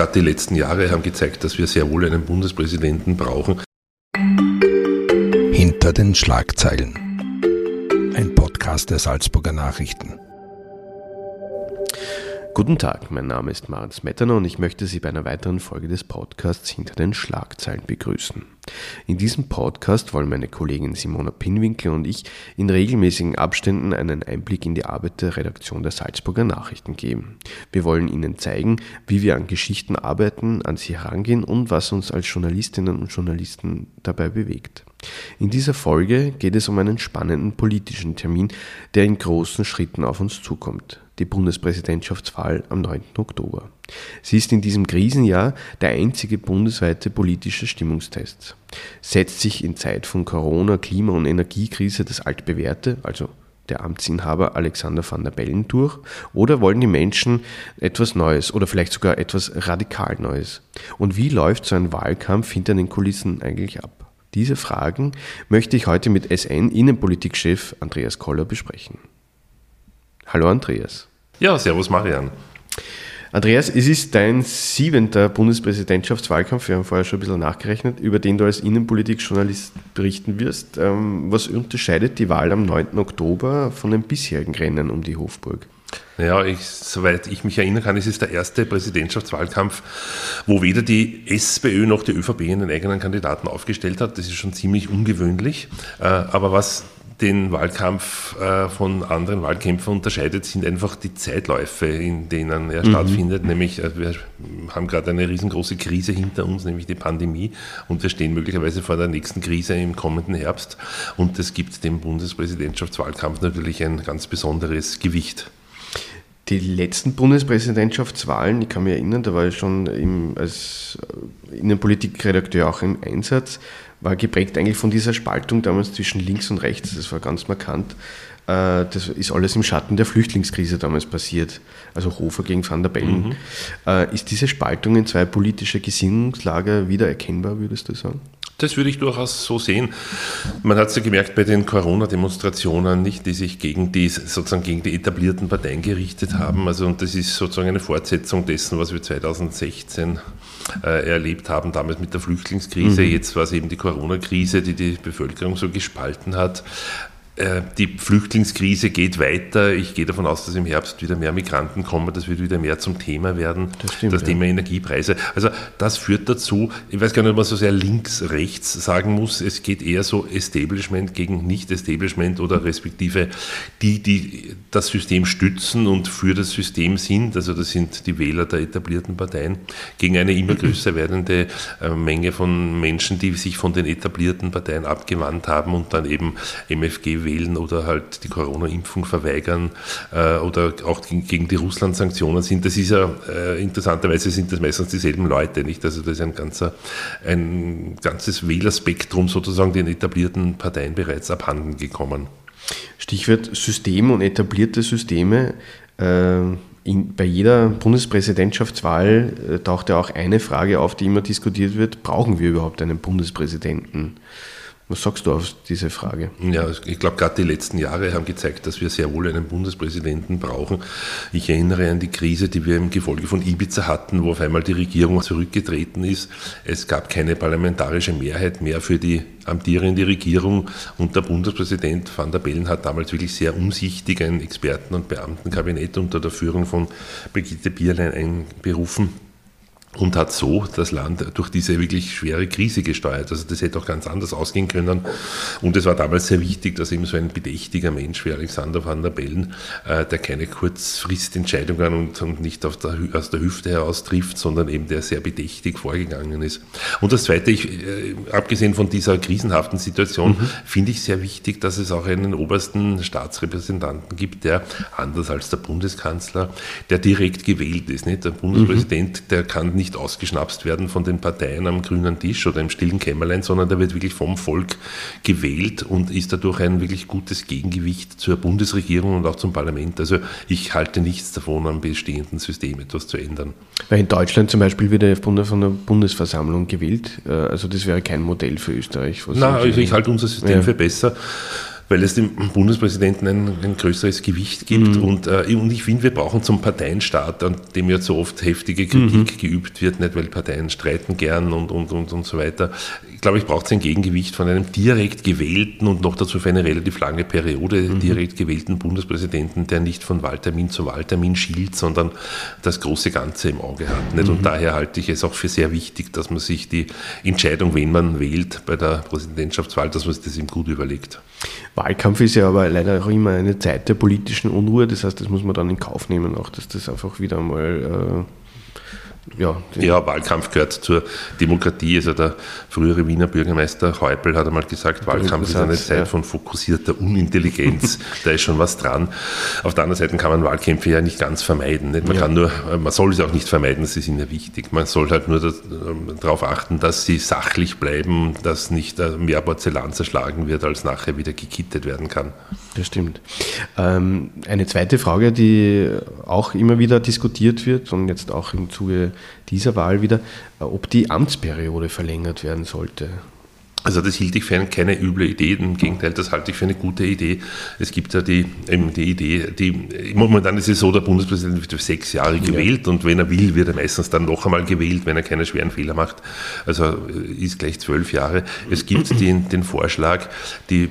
gerade die letzten Jahre haben gezeigt, dass wir sehr wohl einen Bundespräsidenten brauchen. Hinter den Schlagzeilen. Ein Podcast der Salzburger Nachrichten. Guten Tag, mein Name ist Maritz Metterner und ich möchte Sie bei einer weiteren Folge des Podcasts Hinter den Schlagzeilen begrüßen. In diesem Podcast wollen meine Kollegin Simona Pinwinkel und ich in regelmäßigen Abständen einen Einblick in die Arbeit der Redaktion der Salzburger Nachrichten geben. Wir wollen Ihnen zeigen, wie wir an Geschichten arbeiten, an sie herangehen und was uns als Journalistinnen und Journalisten dabei bewegt. In dieser Folge geht es um einen spannenden politischen Termin, der in großen Schritten auf uns zukommt die Bundespräsidentschaftswahl am 9. Oktober. Sie ist in diesem Krisenjahr der einzige bundesweite politische Stimmungstest. Setzt sich in Zeit von Corona, Klima- und Energiekrise das altbewährte, also der Amtsinhaber Alexander van der Bellen durch? Oder wollen die Menschen etwas Neues oder vielleicht sogar etwas radikal Neues? Und wie läuft so ein Wahlkampf hinter den Kulissen eigentlich ab? Diese Fragen möchte ich heute mit SN-Innenpolitikchef Andreas Koller besprechen. Hallo Andreas. Ja, servus Marian. Andreas, es ist dein siebenter Bundespräsidentschaftswahlkampf, wir haben vorher schon ein bisschen nachgerechnet, über den du als Innenpolitikjournalist berichten wirst. Ähm, was unterscheidet die Wahl am 9. Oktober von den bisherigen Rennen um die Hofburg? Ja, ich, soweit ich mich erinnern kann, ist es der erste Präsidentschaftswahlkampf, wo weder die SPÖ noch die ÖVP einen eigenen Kandidaten aufgestellt hat. Das ist schon ziemlich ungewöhnlich. Äh, aber was den Wahlkampf äh, von anderen Wahlkämpfen unterscheidet, sind einfach die Zeitläufe, in denen er mhm. stattfindet. Nämlich, äh, wir haben gerade eine riesengroße Krise hinter uns, nämlich die Pandemie, und wir stehen möglicherweise vor der nächsten Krise im kommenden Herbst. Und das gibt dem Bundespräsidentschaftswahlkampf natürlich ein ganz besonderes Gewicht. Die letzten Bundespräsidentschaftswahlen, ich kann mich erinnern, da war ich schon im, als Innenpolitikredakteur auch im Einsatz, war geprägt eigentlich von dieser Spaltung damals zwischen links und rechts. Das war ganz markant. Äh, das ist alles im Schatten der Flüchtlingskrise damals passiert. Also Hofer gegen Van der Bellen. Mhm. Äh, ist diese Spaltung in zwei politische Gesinnungslager wieder erkennbar, würdest du sagen? Das würde ich durchaus so sehen. Man hat es ja gemerkt bei den Corona-Demonstrationen, nicht, die sich gegen die sozusagen gegen die etablierten Parteien gerichtet haben. Also und das ist sozusagen eine Fortsetzung dessen, was wir 2016 äh, erlebt haben, damals mit der Flüchtlingskrise. Mhm. Jetzt war es eben die Corona-Krise, die die Bevölkerung so gespalten hat. Äh, die Flüchtlingskrise geht weiter. Ich gehe davon aus, dass im Herbst wieder mehr Migranten kommen. Das wird wieder mehr zum Thema werden. Das, stimmt, das Thema Energiepreise. Also das führt dazu, ich weiß gar nicht, ob man so sehr links-rechts sagen muss. Es geht eher so Establishment gegen Nicht-Establishment oder respektive die, die das System stützen und für das System sind. Also das sind die Wähler der etablierten Parteien gegen eine immer größer werdende äh, Menge von Menschen, die sich von den etablierten Parteien abgewandt haben und dann eben MFG wählen wählen oder halt die Corona-Impfung verweigern äh, oder auch gegen die Russland-Sanktionen sind. Das ist ja äh, interessanterweise sind das meistens dieselben Leute, nicht? Also das ist ein ganzer, ein ganzes Wählerspektrum sozusagen den etablierten Parteien bereits abhanden gekommen. Stichwort System und etablierte Systeme. Äh, in, bei jeder Bundespräsidentschaftswahl äh, taucht ja auch eine Frage auf, die immer diskutiert wird, brauchen wir überhaupt einen Bundespräsidenten? Was sagst du auf diese Frage? Ja, ich glaube, gerade die letzten Jahre haben gezeigt, dass wir sehr wohl einen Bundespräsidenten brauchen. Ich erinnere an die Krise, die wir im Gefolge von Ibiza hatten, wo auf einmal die Regierung zurückgetreten ist. Es gab keine parlamentarische Mehrheit mehr für die amtierende Regierung und der Bundespräsident van der Bellen hat damals wirklich sehr umsichtig ein Experten- und Beamtenkabinett unter der Führung von Brigitte Bierlein einberufen und hat so das Land durch diese wirklich schwere Krise gesteuert. Also das hätte auch ganz anders ausgehen können. Und es war damals sehr wichtig, dass eben so ein bedächtiger Mensch wie Alexander van der Bellen, äh, der keine Kurzfristentscheidungen und, und nicht der, aus der Hüfte heraus trifft, sondern eben der sehr bedächtig vorgegangen ist. Und das Zweite, ich, äh, abgesehen von dieser krisenhaften Situation, mhm. finde ich sehr wichtig, dass es auch einen obersten Staatsrepräsentanten gibt, der anders als der Bundeskanzler, der direkt gewählt ist. Nicht? Der Bundespräsident, mhm. der kann nicht ausgeschnapst werden von den Parteien am grünen Tisch oder im stillen Kämmerlein, sondern der wird wirklich vom Volk gewählt und ist dadurch ein wirklich gutes Gegengewicht zur Bundesregierung und auch zum Parlament. Also ich halte nichts davon, am bestehenden System etwas zu ändern. Weil in Deutschland zum Beispiel wird er von der Bundesversammlung gewählt. Äh, also das wäre kein Modell für Österreich. Nein, also ich halte unser System ja. für besser. Weil es dem Bundespräsidenten ein, ein größeres Gewicht gibt. Mhm. Und, äh, und ich finde, wir brauchen zum Parteienstaat, an dem ja so oft heftige Kritik mhm. geübt wird, nicht weil Parteien streiten gern und, und, und, und so weiter. Ich glaube, ich brauche ein Gegengewicht von einem direkt gewählten und noch dazu für eine relativ lange Periode mhm. direkt gewählten Bundespräsidenten, der nicht von Wahltermin zu Wahltermin schielt, sondern das große Ganze im Auge hat. Nicht? Und mhm. daher halte ich es auch für sehr wichtig, dass man sich die Entscheidung, wen man wählt bei der Präsidentschaftswahl, dass man sich das ihm gut überlegt. Wahlkampf ist ja aber leider auch immer eine Zeit der politischen Unruhe, das heißt, das muss man dann in Kauf nehmen, auch dass das einfach wieder mal äh ja, ja, Wahlkampf gehört zur Demokratie. Also der frühere Wiener Bürgermeister Häupl hat einmal gesagt, Wahlkampf ist eine Zeit von fokussierter Unintelligenz. da ist schon was dran. Auf der anderen Seite kann man Wahlkämpfe ja nicht ganz vermeiden. Nicht? Man, ja. kann nur, man soll es auch nicht vermeiden, sie sind ja wichtig. Man soll halt nur ähm, darauf achten, dass sie sachlich bleiben, dass nicht äh, mehr Porzellan zerschlagen wird, als nachher wieder gekittet werden kann. Das stimmt. Ähm, eine zweite Frage, die auch immer wieder diskutiert wird und jetzt auch im Zuge dieser Wahl wieder, äh, ob die Amtsperiode verlängert werden sollte. Also das hielt ich für keine üble Idee, im Gegenteil, das halte ich für eine gute Idee. Es gibt ja die, eben die Idee, die, momentan ist es so, der Bundespräsident wird für sechs Jahre gewählt ja. und wenn er will, wird er meistens dann noch einmal gewählt, wenn er keine schweren Fehler macht. Also äh, ist gleich zwölf Jahre. Es gibt den, den Vorschlag, die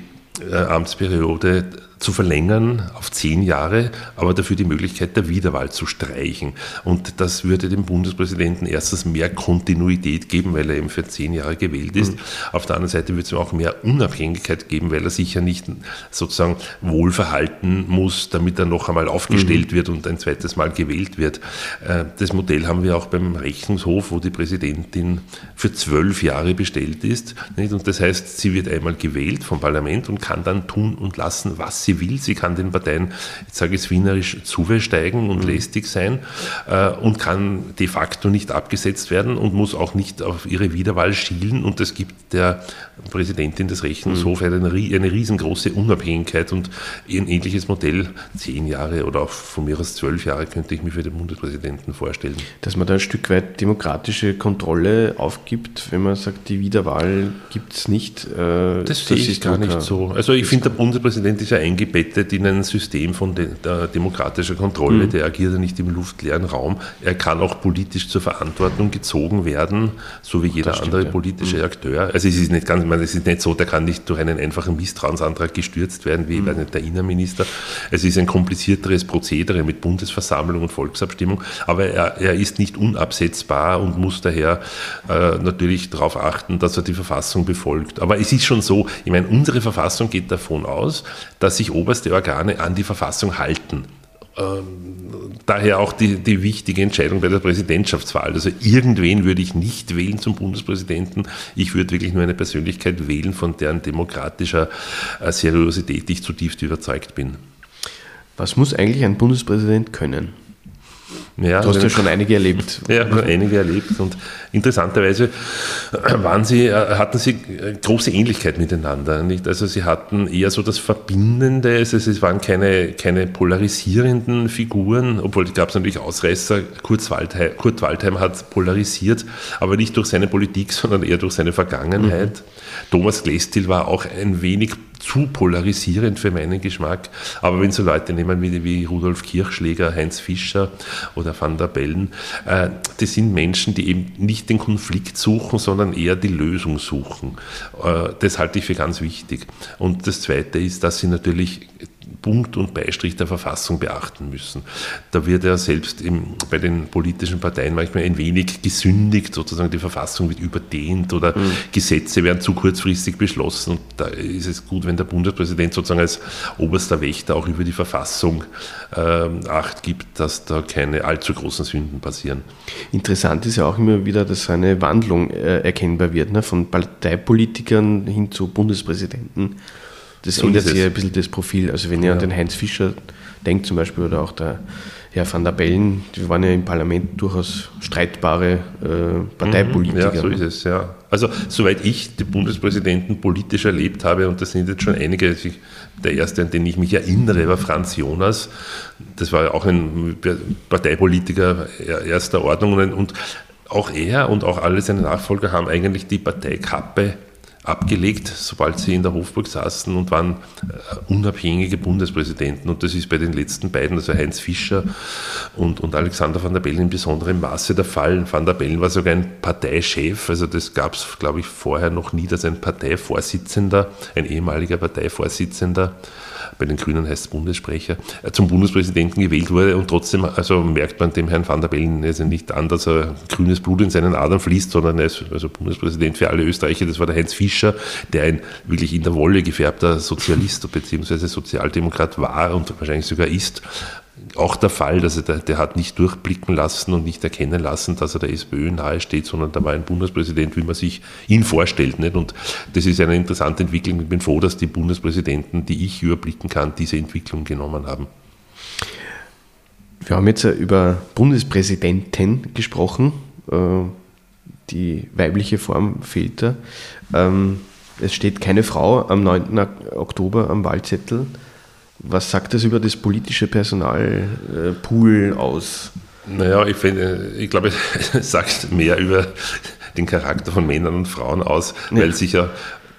äh, Amtsperiode zu verlängern auf zehn Jahre, aber dafür die Möglichkeit der Wiederwahl zu streichen. Und das würde dem Bundespräsidenten erstens mehr Kontinuität geben, weil er eben für zehn Jahre gewählt ist. Mhm. Auf der anderen Seite würde es ihm auch mehr Unabhängigkeit geben, weil er sich ja nicht sozusagen wohlverhalten muss, damit er noch einmal aufgestellt mhm. wird und ein zweites Mal gewählt wird. Äh, das Modell haben wir auch beim Rechnungshof, wo die Präsidentin für zwölf Jahre bestellt ist. Und das heißt, sie wird einmal gewählt vom Parlament und kann dann tun und lassen, was sie sie will. Sie kann den Parteien, ich sage es wienerisch, zuwesteigen und mhm. lästig sein äh, und kann de facto nicht abgesetzt werden und muss auch nicht auf ihre Wiederwahl schielen. Und das gibt der Präsidentin des Rechnungshofs mhm. eine, eine riesengroße Unabhängigkeit und ein ähnliches Modell, zehn Jahre oder auch von mir aus zwölf Jahre, könnte ich mir für den Bundespräsidenten vorstellen. Dass man da ein Stück weit demokratische Kontrolle aufgibt, wenn man sagt, die Wiederwahl gibt es nicht. Äh, das, das sehe ich gar nicht so. Also ich finde, der Bundespräsident ist ja eingebettet in ein System von de der demokratischer Kontrolle, mhm. der agiert ja nicht im luftleeren Raum. Er kann auch politisch zur Verantwortung gezogen werden, so wie jeder stimmt, andere politische ja. Akteur. Also es ist nicht ganz meine, es ist nicht so, der kann nicht durch einen einfachen Misstrauensantrag gestürzt werden, wie mhm. der Innenminister. Es ist ein komplizierteres Prozedere mit Bundesversammlung und Volksabstimmung, aber er, er ist nicht unabsetzbar und muss daher äh, natürlich darauf achten, dass er die Verfassung befolgt. Aber es ist schon so, ich meine, unsere Verfassung geht davon aus, dass sich oberste Organe an die Verfassung halten. Ähm, daher auch die, die wichtige Entscheidung bei der Präsidentschaftswahl. Also irgendwen würde ich nicht wählen zum Bundespräsidenten. Ich würde wirklich nur eine Persönlichkeit wählen, von deren demokratischer äh, Seriosität ich zutiefst überzeugt bin. Was muss eigentlich ein Bundespräsident können? Ja, du hast ja schon einige erlebt. Ja, einige erlebt. Und interessanterweise waren sie, äh, hatten sie äh, große Ähnlichkeit miteinander. Nicht? Also sie hatten eher so das Verbindende, also es waren keine, keine polarisierenden Figuren, obwohl gab es natürlich Ausreißer. Kurt Waldheim, Kurt Waldheim hat polarisiert, aber nicht durch seine Politik, sondern eher durch seine Vergangenheit. Mhm. Thomas Glestil war auch ein wenig zu polarisierend für meinen Geschmack. Aber wenn so Leute nehmen wie, wie Rudolf Kirchschläger, Heinz Fischer oder Van der Bellen, äh, das sind Menschen, die eben nicht den Konflikt suchen, sondern eher die Lösung suchen. Äh, das halte ich für ganz wichtig. Und das Zweite ist, dass sie natürlich Punkt und Beistrich der Verfassung beachten müssen. Da wird ja selbst im, bei den politischen Parteien manchmal ein wenig gesündigt, sozusagen die Verfassung wird überdehnt oder mhm. Gesetze werden zu kurzfristig beschlossen. Und da ist es gut, wenn der Bundespräsident sozusagen als oberster Wächter auch über die Verfassung äh, Acht gibt, dass da keine allzu großen Sünden passieren. Interessant ist ja auch immer wieder, dass eine Wandlung äh, erkennbar wird, ne? von Parteipolitikern hin zu Bundespräsidenten. Das so ändert sich ja ein bisschen das Profil. Also wenn ihr ja. an den Heinz Fischer denkt zum Beispiel oder auch der Herr van der Bellen, die waren ja im Parlament durchaus streitbare äh, Parteipolitiker. Ja, so ist es, ja. Also soweit ich die Bundespräsidenten politisch erlebt habe, und das sind jetzt schon einige, also der erste, an den ich mich erinnere, war Franz Jonas. Das war ja auch ein Parteipolitiker erster Ordnung und auch er und auch alle seine Nachfolger haben eigentlich die Parteikappe abgelegt, sobald sie in der Hofburg saßen und waren äh, unabhängige Bundespräsidenten. Und das ist bei den letzten beiden, also Heinz Fischer und, und Alexander van der Bellen in besonderem Maße der Fall. Van der Bellen war sogar ein Parteichef, also das gab es, glaube ich, vorher noch nie, dass ein Parteivorsitzender, ein ehemaliger Parteivorsitzender, bei den Grünen heißt es Bundessprecher, äh, zum Bundespräsidenten gewählt wurde und trotzdem also merkt man dem Herrn van der Bellen also nicht an, dass er grünes Blut in seinen Adern fließt, sondern er ist also Bundespräsident für alle Österreicher. Das war der Heinz Fischer, der ein wirklich in der Wolle gefärbter Sozialist bzw. Sozialdemokrat war und wahrscheinlich sogar ist auch der Fall, dass er, der, hat nicht durchblicken lassen und nicht erkennen lassen, dass er der SPÖ nahe steht, sondern da war ein Bundespräsident, wie man sich ihn vorstellt. Nicht? Und das ist eine interessante Entwicklung. Ich bin froh, dass die Bundespräsidenten, die ich überblicken kann, diese Entwicklung genommen haben. Wir haben jetzt über Bundespräsidenten gesprochen. Äh, die weibliche Form fehlt da. Ähm, es steht keine Frau am 9. Oktober am Wahlzettel. Was sagt das über das politische Personalpool aus? Naja, ich, finde, ich glaube, es sagt mehr über den Charakter von Männern und Frauen aus, weil ja. sich ja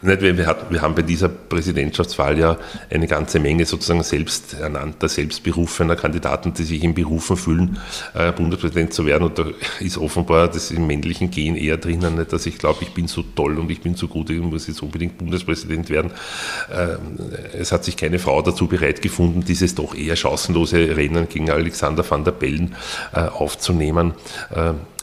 nicht, wir, wir haben bei dieser Präsidentschaftswahl ja eine ganze Menge sozusagen selbsternannter, selbstberufener Kandidaten, die sich im Berufen fühlen, äh, Bundespräsident zu werden. Und da ist offenbar das im männlichen Gen eher drinnen, nicht, dass ich glaube, ich bin so toll und ich bin so gut, ich muss jetzt unbedingt Bundespräsident werden. Äh, es hat sich keine Frau dazu bereit gefunden, dieses doch eher chancenlose Rennen gegen Alexander van der Bellen äh, aufzunehmen.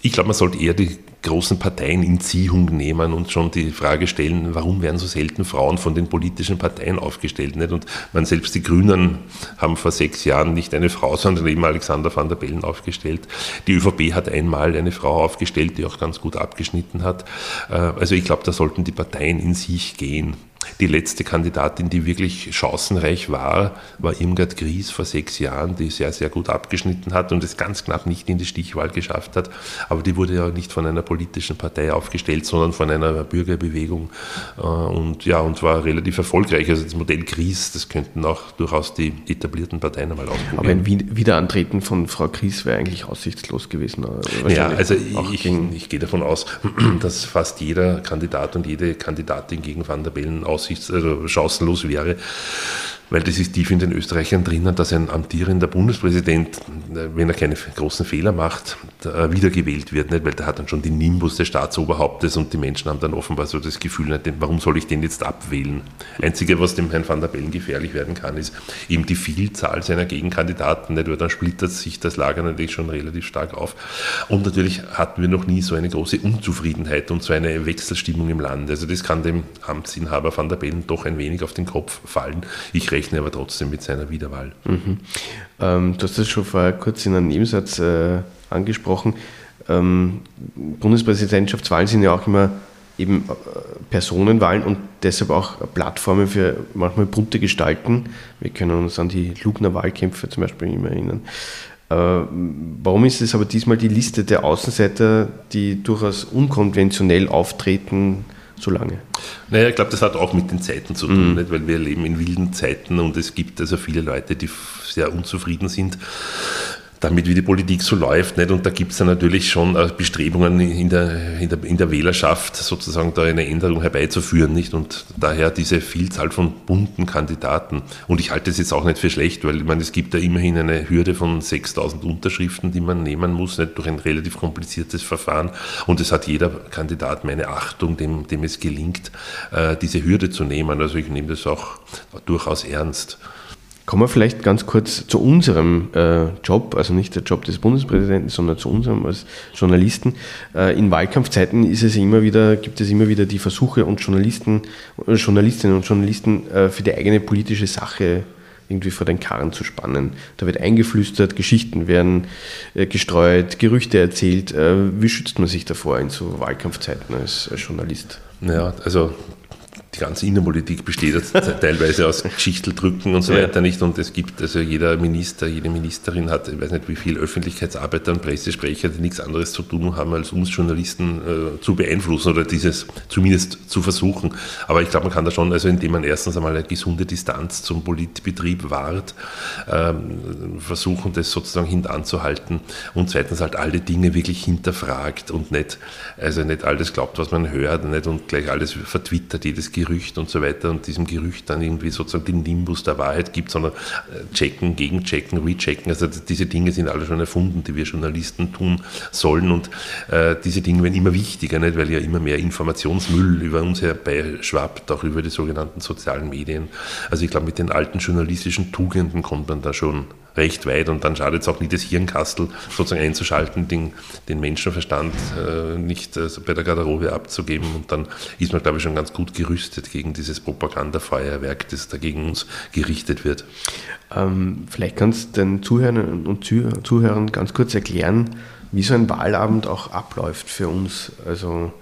Ich glaube, man sollte eher die großen Parteien in Ziehung nehmen und schon die Frage stellen, warum werden so selten Frauen von den politischen Parteien aufgestellt? Nicht? Und man selbst die Grünen haben vor sechs Jahren nicht eine Frau, sondern eben Alexander van der Bellen aufgestellt. Die ÖVP hat einmal eine Frau aufgestellt, die auch ganz gut abgeschnitten hat. Äh, also ich glaube, da sollten die Parteien in sich gehen. Die letzte Kandidatin, die wirklich chancenreich war, war Irmgard Gries vor sechs Jahren, die sehr, sehr gut abgeschnitten hat und es ganz knapp nicht in die Stichwahl geschafft hat. Aber die wurde ja nicht von einer politischen Partei aufgestellt, sondern von einer Bürgerbewegung äh, und ja, und war relativ erfolgreich. Also das Modell Gries, das könnten auch durchaus die etablierten Parteien einmal ausprobieren. Aber ein Wiederantreten von Frau Gries wäre eigentlich aussichtslos gewesen. Ja, also ich, ich, gehe davon aus, dass fast jeder Kandidat und jede Kandidatin gegen Van der Bellen aussichts-, also chancenlos wäre weil das ist tief in den Österreichern drinnen, dass ein amtierender Bundespräsident, wenn er keine großen Fehler macht, wiedergewählt wird, nicht? weil der hat dann schon den Nimbus des Staatsoberhauptes und die Menschen haben dann offenbar so das Gefühl, warum soll ich den jetzt abwählen? Einzige, was dem Herrn van der Bellen gefährlich werden kann, ist eben die Vielzahl seiner Gegenkandidaten, nicht? weil dann splittert sich das Lager natürlich schon relativ stark auf. Und natürlich hatten wir noch nie so eine große Unzufriedenheit und so eine Wechselstimmung im Land. Also das kann dem Amtsinhaber van der Bellen doch ein wenig auf den Kopf fallen. Ich rechne aber trotzdem mit seiner Wiederwahl. Mhm. Ähm, du hast das schon vorher kurz in einem Nebensatz äh, angesprochen. Ähm, Bundespräsidentschaftswahlen sind ja auch immer eben äh, Personenwahlen und deshalb auch Plattformen für manchmal bunte Gestalten. Wir können uns an die Lugner-Wahlkämpfe zum Beispiel immer erinnern. Äh, warum ist es aber diesmal die Liste der Außenseiter, die durchaus unkonventionell auftreten, so lange? Naja, ich glaube, das hat auch mit den Zeiten zu tun, mhm. weil wir leben in wilden Zeiten und es gibt also viele Leute, die sehr unzufrieden sind damit, wie die Politik so läuft. Nicht? Und da gibt es dann natürlich schon äh, Bestrebungen in der, in, der, in der Wählerschaft, sozusagen da eine Änderung herbeizuführen. Nicht? Und daher diese Vielzahl von bunten Kandidaten. Und ich halte es jetzt auch nicht für schlecht, weil ich meine, es gibt da immerhin eine Hürde von 6000 Unterschriften, die man nehmen muss, nicht durch ein relativ kompliziertes Verfahren. Und es hat jeder Kandidat meine Achtung, dem, dem es gelingt, äh, diese Hürde zu nehmen. Also ich nehme das auch durchaus ernst. Kommen wir vielleicht ganz kurz zu unserem äh, Job, also nicht der Job des Bundespräsidenten, sondern zu unserem als Journalisten. Äh, in Wahlkampfzeiten ist es immer wieder, gibt es immer wieder die Versuche und Journalisten, äh, Journalistinnen und Journalisten äh, für die eigene politische Sache irgendwie vor den Karren zu spannen. Da wird eingeflüstert, Geschichten werden äh, gestreut, Gerüchte erzählt. Äh, wie schützt man sich davor in so Wahlkampfzeiten als, als Journalist? Naja, also die ganze Innenpolitik besteht teilweise aus Geschichteldrücken und so ja. weiter nicht. Und es gibt, also jeder Minister, jede Ministerin hat, ich weiß nicht wie viel Öffentlichkeitsarbeiter und Pressesprecher, die nichts anderes zu tun haben, als uns Journalisten äh, zu beeinflussen oder dieses zumindest zu versuchen. Aber ich glaube, man kann da schon, also indem man erstens einmal eine gesunde Distanz zum Politbetrieb wahrt, ähm, versuchen, das sozusagen hintanzuhalten und zweitens halt alle Dinge wirklich hinterfragt und nicht, also nicht alles glaubt, was man hört, nicht und gleich alles vertwittert, jedes Gerücht und so weiter und diesem Gerücht dann irgendwie sozusagen den Nimbus der Wahrheit gibt, sondern äh, checken, gegenchecken, rechecken. Also diese Dinge sind alle schon erfunden, die wir Journalisten tun sollen und äh, diese Dinge werden immer wichtiger, nicht? weil ja immer mehr Informationsmüll über uns herbeischwappt, auch über die sogenannten sozialen Medien. Also ich glaube, mit den alten journalistischen Tugenden kommt man da schon recht weit und dann schadet es auch nie, das Hirnkastel sozusagen einzuschalten, den, den Menschenverstand äh, nicht äh, bei der Garderobe abzugeben und dann ist man, glaube ich, schon ganz gut gerüstet gegen dieses Propagandafeuerwerk, das da gegen uns gerichtet wird. Ähm, vielleicht kannst du den Zuhörern und Zuhörern ganz kurz erklären, wie so ein Wahlabend auch abläuft für uns. Also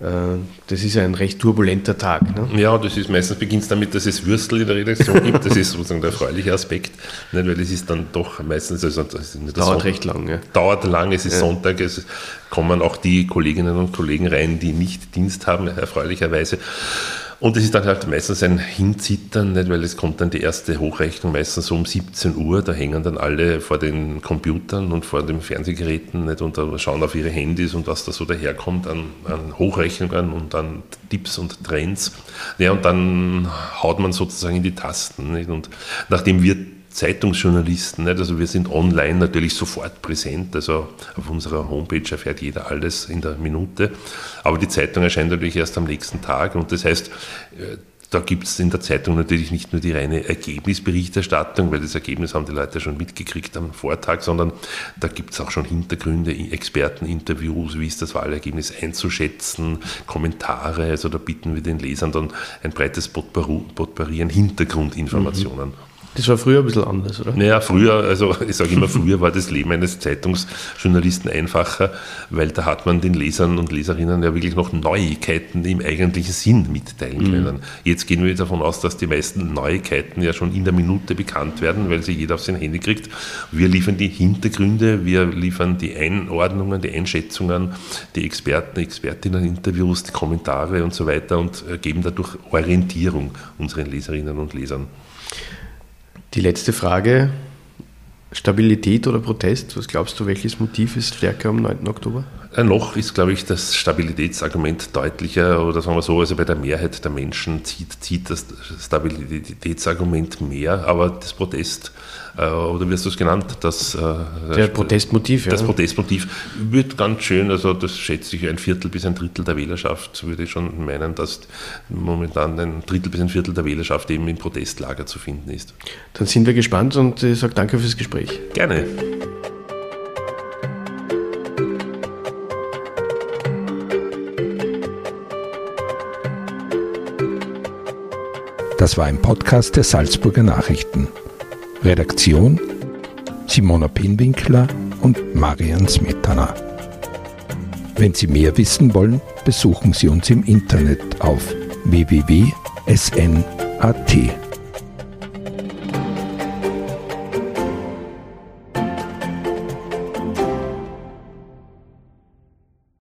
das ist ein recht turbulenter Tag. Ne? Ja, das ist meistens beginnt es damit, dass es Würstel in der Redaktion gibt. Das ist sozusagen der erfreuliche Aspekt, nicht? weil es ist dann doch meistens. Also das dauert Sonntag, recht lang. Ja. Dauert lang, es ist ja. Sonntag, es kommen auch die Kolleginnen und Kollegen rein, die nicht Dienst haben, erfreulicherweise. Und es ist dann halt meistens ein Hinzittern, nicht? weil es kommt dann die erste Hochrechnung meistens so um 17 Uhr. Da hängen dann alle vor den Computern und vor den Fernsehgeräten nicht? und schauen auf ihre Handys und was da so daherkommt an, an Hochrechnungen und an Tipps und Trends. Ja, und dann haut man sozusagen in die Tasten. Nicht? Und nachdem wir Zeitungsjournalisten. Nicht? Also wir sind online natürlich sofort präsent. Also auf unserer Homepage erfährt jeder alles in der Minute. Aber die Zeitung erscheint natürlich erst am nächsten Tag. Und das heißt, äh, da gibt es in der Zeitung natürlich nicht nur die reine Ergebnisberichterstattung, weil das Ergebnis haben die Leute schon mitgekriegt am Vortag, sondern da gibt es auch schon Hintergründe, Experteninterviews, wie ist das Wahlergebnis einzuschätzen, Kommentare. Also da bieten wir den Lesern dann ein breites Potpourri an Hintergrundinformationen. Mhm. Das war früher ein bisschen anders, oder? Naja, früher, also ich sage immer, früher war das Leben eines Zeitungsjournalisten einfacher, weil da hat man den Lesern und Leserinnen ja wirklich noch Neuigkeiten im eigentlichen Sinn mitteilen mhm. können. Jetzt gehen wir davon aus, dass die meisten Neuigkeiten ja schon in der Minute bekannt werden, weil sie jeder auf sein Handy kriegt. Wir liefern die Hintergründe, wir liefern die Einordnungen, die Einschätzungen, die Experten, Expertinnen-Interviews, die Kommentare und so weiter und äh, geben dadurch Orientierung unseren Leserinnen und Lesern. Die letzte Frage, Stabilität oder Protest? Was glaubst du, welches Motiv ist stärker am 9. Oktober? Noch ist, glaube ich, das Stabilitätsargument deutlicher oder sagen wir so, also bei der Mehrheit der Menschen zieht, zieht das Stabilitätsargument mehr, aber das Protest äh, oder wie hast du es genannt? Das, äh, Der Protestmotiv, ja. Das Protestmotiv wird ganz schön, also das schätze ich ein Viertel bis ein Drittel der Wählerschaft, würde ich schon meinen, dass momentan ein Drittel bis ein Viertel der Wählerschaft eben im Protestlager zu finden ist. Dann sind wir gespannt und ich sage danke fürs Gespräch. Gerne. Das war ein Podcast der Salzburger Nachrichten. Redaktion Simona Pinwinkler und Marian Smetana. Wenn Sie mehr wissen wollen, besuchen Sie uns im Internet auf www.sn.at.